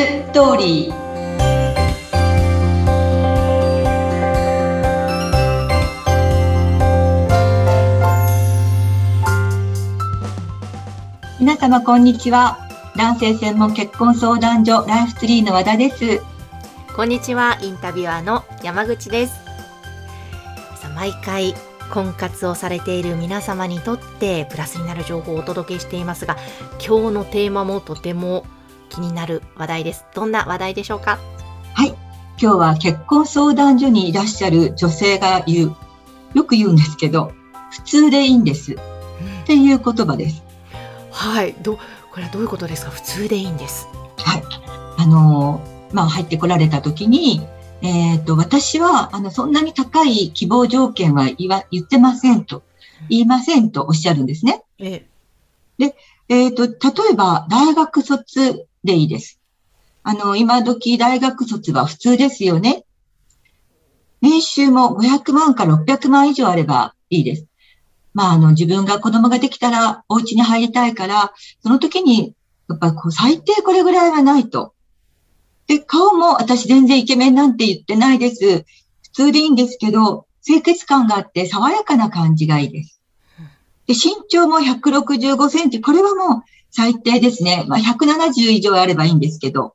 ストーリー皆様こんにちは男性専門結婚相談所ライフツリーの和田ですこんにちは、インタビュアーの山口です。さあ毎回、婚活をされている皆様にとってプラスになる情報をお届けしていますが、今日のテーマもとても気になる話題です。どんな話題でしょうか？はい。今日は結婚相談所にいらっしゃる女性が言うよく言うんですけど普通でいいんです。っていう言葉です。はい、ど、これはどういうことですか？普通でいいんです。はい。あのーまあ、入ってこられた時に、えっ、と、私は、あの、そんなに高い希望条件は言わ、言ってませんと、言いませんとおっしゃるんですね。ええ。っ、と、例えば、大学卒でいいです。あの、今時大学卒は普通ですよね。年収も500万から600万以上あればいいです。まあ、あの、自分が子供ができたらお家に入りたいから、その時に、やっぱりこう、最低これぐらいはないと。で、顔も私全然イケメンなんて言ってないです。普通でいいんですけど、清潔感があって爽やかな感じがいいです。で、身長も165センチ。これはもう最低ですね。まあ、170以上あればいいんですけど。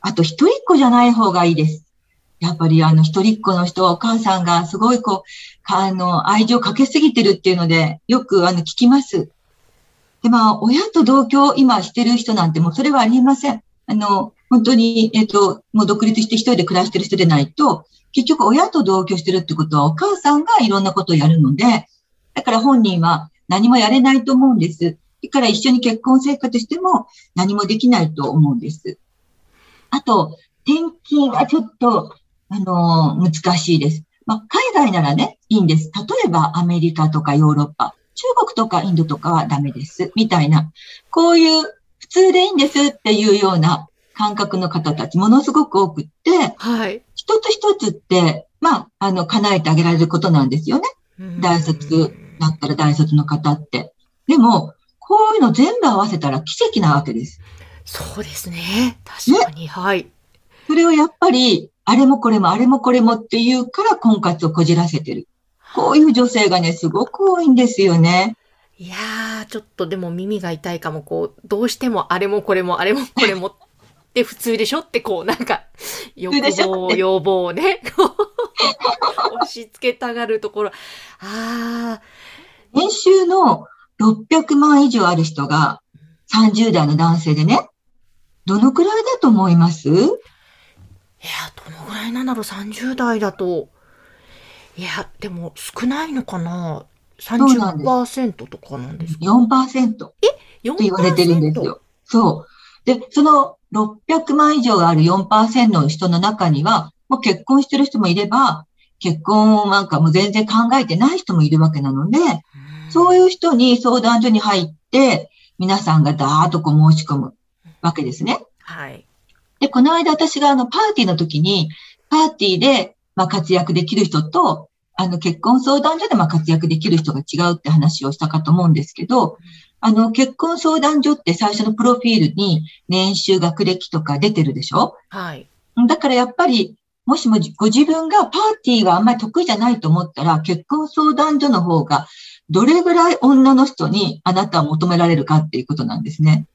あと、一人っ子じゃない方がいいです。やっぱりあの、一人っ子の人はお母さんがすごいこう、あの、愛情かけすぎてるっていうので、よくあの、聞きます。で、まあ、親と同居を今してる人なんてもうそれはありません。あの、本当に、えっと、もう独立して一人で暮らしてる人でないと、結局親と同居してるってことはお母さんがいろんなことをやるので、だから本人は何もやれないと思うんです。だから一緒に結婚生活しても何もできないと思うんです。あと、転勤はちょっと、あの難しいです。まあ、海外ならね、いいんです。例えばアメリカとかヨーロッパ、中国とかインドとかはダメです。みたいな。こういう普通でいいんですっていうような感覚の方たちものすごく多くって、はい。一つ一つって、まあ、あの、叶えてあげられることなんですよね。大卒だったら大卒の方って。でも、こういうの全部合わせたら奇跡なわけです。そうですね。確かに、はい。それをやっぱり、あれもこれもあれもこれもっていうから婚活をこじらせてる。こういう女性がね、すごく多いんですよね。いやー、ちょっとでも耳が痛いかも、こう、どうしてもあれもこれもあれもこれもって普通でしょ？って、こう、なんか、欲望、要望をね、押し付けたがるところ。あ年収の600万以上ある人が30代の男性でね、どのくらいだと思います？ー、いや、どのぐらいなんだろう、30代だと。いや、でも少ないのかな？うなんです ?30% とかなんですか ?4% と ?4% 言われてるんですよ。そう。で、その600万以上ある4%の人の中には、もう結婚してる人もいれば、結婚をなんかもう全然考えてない人もいるわけなので、そういう人に相談所に入って、皆さんがダーッとこう申し込むわけですね。はい。で、この間私があのパーティーの時に、パーティーでまあ活躍できる人と、あの結婚相談所でまあ活躍できる人が違うって話をしたかと思うんですけど、あの結婚相談所って最初のプロフィールに年収、学歴とか出てるでしょ？はい。だからやっぱり、もしもご自分がパーティーがあんまり得意じゃないと思ったら、結婚相談所の方がどれぐらい女の人にあなたを求められるかっていうことなんですね。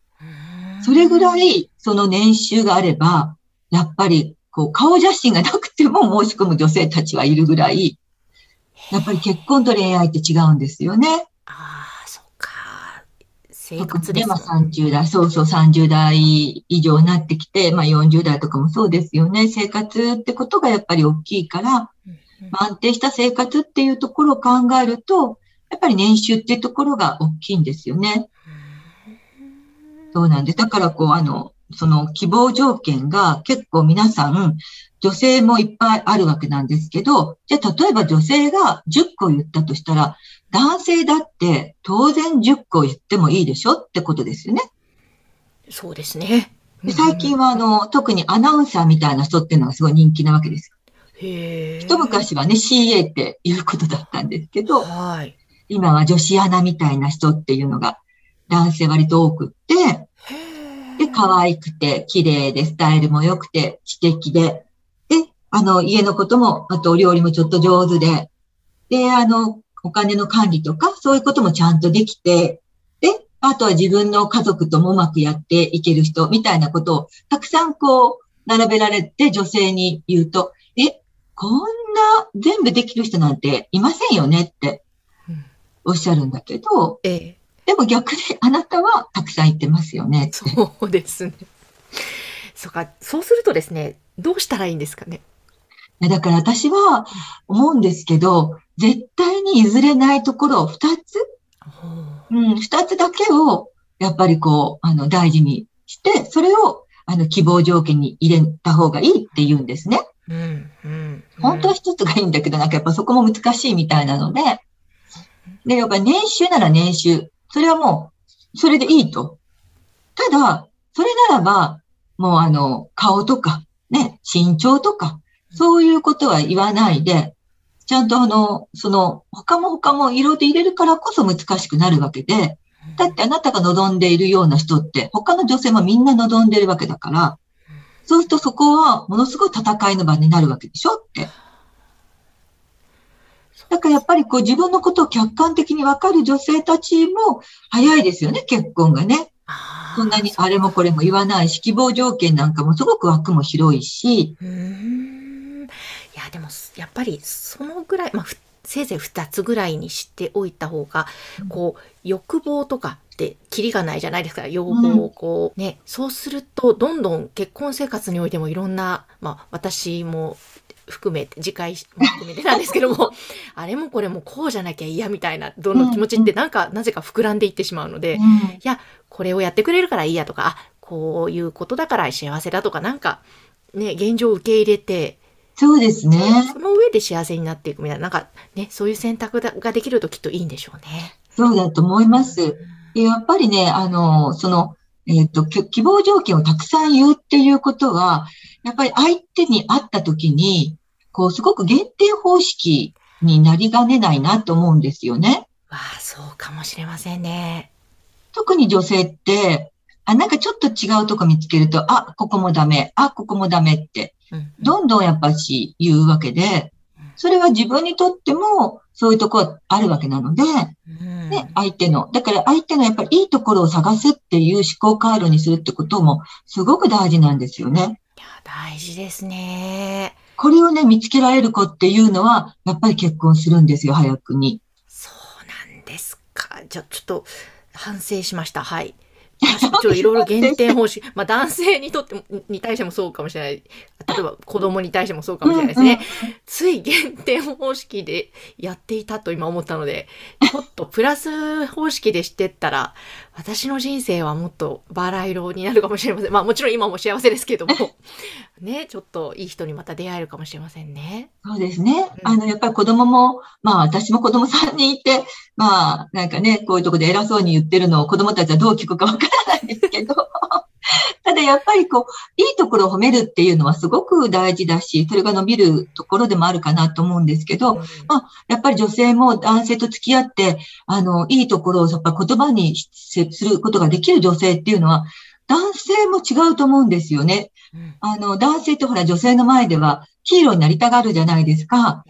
それぐらい。いその年収があれば、やっぱりこう顔写真がなくても申し込む女性たちはいるぐらい、やっぱり結婚と恋愛って違うんですよね。ああ、そっか。生特活ですにね、まあ30代、そうそう30代以上になってきて、まあ40代とかもそうですよね。生活ってことがやっぱり大きいから、安定した生活っていうところを考えると、やっぱり年収っていうところが大きいんですよね。そうなんです。だからこう、あの、その希望条件が結構皆さん、女性もいっぱいあるわけなんですけど、じゃあ例えば女性が10個言ったとしたら、男性だって当然10個言ってもいいでしょってことですよね。そうですね。で最近はあの、特にアナウンサーみたいな人っていうのがすごい人気なわけです。へえ。一昔はね、CA っていうことだったんですけど、はい。今は女子アナみたいな人っていうのが男性割と多くって、へで、可愛くて、綺麗で、スタイルも良くて、知的で、で、あの、家のことも、あとお料理もちょっと上手で、で、あの、お金の管理とか、そういうこともちゃんとできて、で、あとは自分の家族ともうまくやっていける人、みたいなことを、たくさんこう、並べられて女性に言うと、え、こんな全部できる人なんていませんよねっておっしゃるんだけど、ええ。でも逆にあなたはたくさん言ってますよね。そうですね。そうか、そうするとですね、どうしたらいいんですかね？だから私は思うんですけど、絶対に譲れないところを二つ、うん、二つだけをやっぱりこう、あの、大事にして、それをあの、希望条件に入れた方がいいって言うんですね。うん、うん。本当は一つがいいんだけど、なんかやっぱそこも難しいみたいなので、で、やっぱり年収なら年収。それはもう、それでいいと。ただ、それならば、もうあの、顔とか、ね、身長とか、そういうことは言わないで、ちゃんとあの、その、他も他も色で入れるからこそ難しくなるわけで、だってあなたが望んでいるような人って、他の女性もみんな望んでるわけだから、そうするとそこはものすごい戦いの場になるわけでしょって。だからやっぱりこう自分のことを客観的にわかる女性たちも早いですよね、結婚がね。そんなにあれもこれも言わないし、希望条件なんかもすごく枠も広いし、うーん。いや、でも、やっぱり、そのぐらい、まあ、ふせいぜい2つぐらいにしておいた方が、こう、欲望とかって、キリがないじゃないですか。要望をこう、ね。そうすると、どんどん結婚生活においてもいろんな、まあ、私も、含めて、次回も含めてなんですけども、あれもこれもこうじゃなきゃ嫌みたいな、どの気持ちってなんか、なぜか膨らんでいってしまうので、いや、これをやってくれるからいいやとか、あ、こういうことだから幸せだとか、なんか、ね、現状を受け入れて、そうですね。その上で幸せになっていくみたいな、なんかね、そういう選択ができるときっといいんでしょうね。そうだと思います。でやっぱりね、あの、その、えっ、と、き希望条件をたくさん言うっていうことは、やっぱり相手に会った時に、こう、すごく限定方式になりかねないなと思うんですよね。わあ、そうかもしれませんね。特に女性って、あ、なんかちょっと違うとこ見つけると、あ、ここもダメ、あ、ここもダメって、うん、どんどんやっぱし言うわけで、それは自分にとってもそういうとこはあるわけなので、うん、ね、相手の。だから相手のやっぱりいいところを探すっていう思考回路にするってこともすごく大事なんですよね。いや、大事ですね。これをね、見つけられる子っていうのは、やっぱり結婚するんですよ、早くに。そうなんですか。じゃあ、ちょっと反省しました。はい。ちょっといろいろ減点方式、まあ男性にとっても、に対してもそうかもしれない。例えば子供に対してもそうかもしれないですね。つい減点方式でやっていたと今思ったので、ちょっとプラス方式でしてったら、私の人生はもっとバラ色になるかもしれません。まあもちろん今も幸せですけども、ね、ちょっといい人にまた出会えるかもしれませんね。そうですね。うんあの、やっぱり子供も、まあ私も子供3人いて、まあなんかね、こういうとこで偉そうに言ってるのを子供たちはどう聞くかわからないんですけど、ただやっぱりこう、いいところを褒めるっていうのはすごく大事だし、それが伸びるところでもあるかなと思うんですけど、やっぱり女性も男性と付き合って、あの、いいところをやっぱ言葉にすることができる女性っていうのは、男性も違うと思うんですよね。うん。あの、男性ってほら女性の前ではヒーローになりたがるじゃないですか。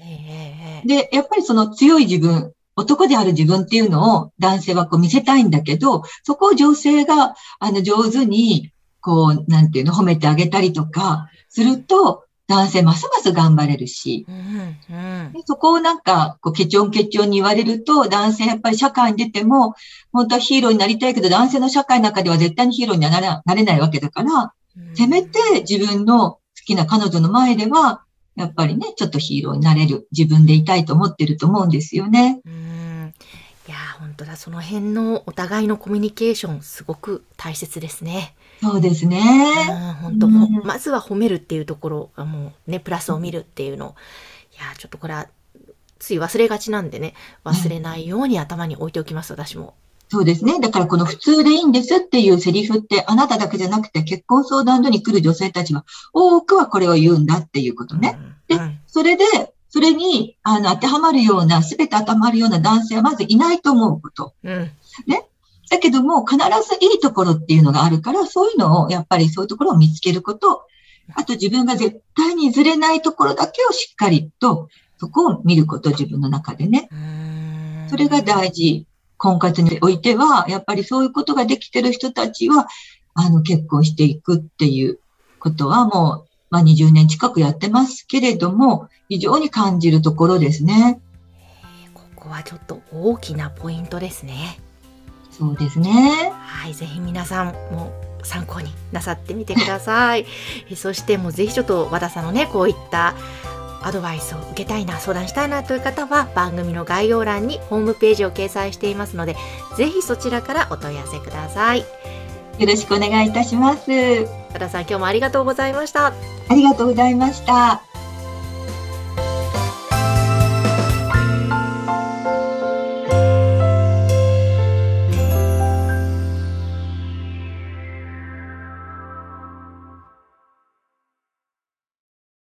で、やっぱりその強い自分、男である自分っていうのを男性はこう見せたいんだけど、そこを女性が、あの、上手に、こう、なんていうの、褒めてあげたりとか、すると、男性ますます頑張れるし、うんうん。でそこをなんか、こう、ケチョンケチョンに言われると、男性やっぱり社会に出ても、本当はヒーローになりたいけど、男性の社会の中では絶対にヒーローにはなれないわけだから、うんせめて自分の好きな彼女の前では、やっぱりね、ちょっとヒーローになれる、自分でいたいと思ってると思うんですよね。うんいやー本当だその辺のお互いのコミュニケーションすごく大切ですね。そうですうんね。本当、うんまずは褒めるっていうところがもうねプラスを見るっていうのいやーちょっとこれはつい忘れがちなんでね忘れないように頭に置いておきます私も。そうですね。だからこの普通でいいんですっていうセリフってあなただけじゃなくて結婚相談所に来る女性たちは多くはこれを言うんだっていうことね。でそれで、それにあの当てはまるような、すべて当てはまるような男性はまずいないと思うこと。うんだだけども、必ずいいところっていうのがあるから、そういうのを、やっぱりそういうところを見つけること、あと自分が絶対にずれないところだけをしっかりと、そこを見ること、自分の中でね。それが大事。婚活においては、やっぱりそういうことができてる人たちは、あの、結婚していくっていうことはもう、まあ、20年近くやってますけれども、非常に感じるところですね。ここはちょっと大きなポイントですね。そうですね。はい、ぜひ皆さんも参考になさってみてください。そしてもうぜひちょっと和田さんのね、こういったアドバイスを受けたいな、相談したいなという方は番組の概要欄にホームページを掲載していますので、ぜひそちらからお問い合わせください。よろしくお願いいたします。和田さん、今日もありがとうございました。ありがとうございました。